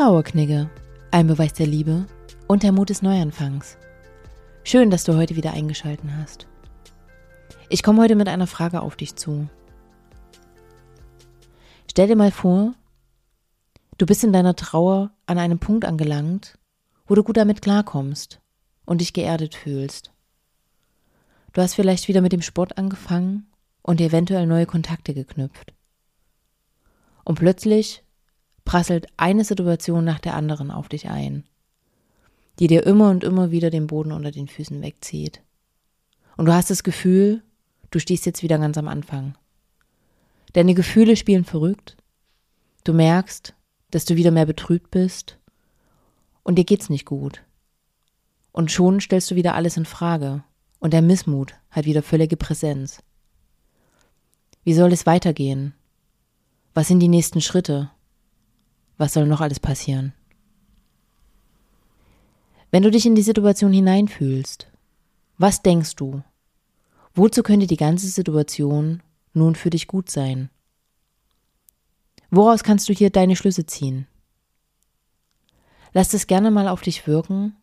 Trauerknigge, ein Beweis der Liebe und der Mut des Neuanfangs. Schön, dass du heute wieder eingeschalten hast. Ich komme heute mit einer Frage auf dich zu. Stell dir mal vor, du bist in deiner Trauer an einem Punkt angelangt, wo du gut damit klarkommst und dich geerdet fühlst. Du hast vielleicht wieder mit dem Sport angefangen und eventuell neue Kontakte geknüpft. Und plötzlich prasselt eine Situation nach der anderen auf dich ein, die dir immer und immer wieder den Boden unter den Füßen wegzieht. Und du hast das Gefühl, du stehst jetzt wieder ganz am Anfang. Deine Gefühle spielen verrückt. Du merkst, dass du wieder mehr betrübt bist und dir geht's nicht gut. Und schon stellst du wieder alles in Frage und der Missmut hat wieder völlige Präsenz. Wie soll es weitergehen? Was sind die nächsten Schritte? Was soll noch alles passieren? Wenn du dich in die Situation hineinfühlst, was denkst du? Wozu könnte die ganze Situation nun für dich gut sein? Woraus kannst du hier deine Schlüsse ziehen? Lass es gerne mal auf dich wirken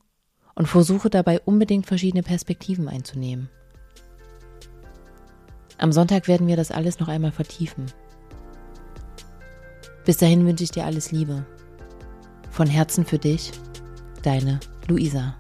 und versuche dabei unbedingt verschiedene Perspektiven einzunehmen. Am Sonntag werden wir das alles noch einmal vertiefen. Bis dahin wünsche ich dir alles Liebe. Von Herzen für dich, deine Luisa.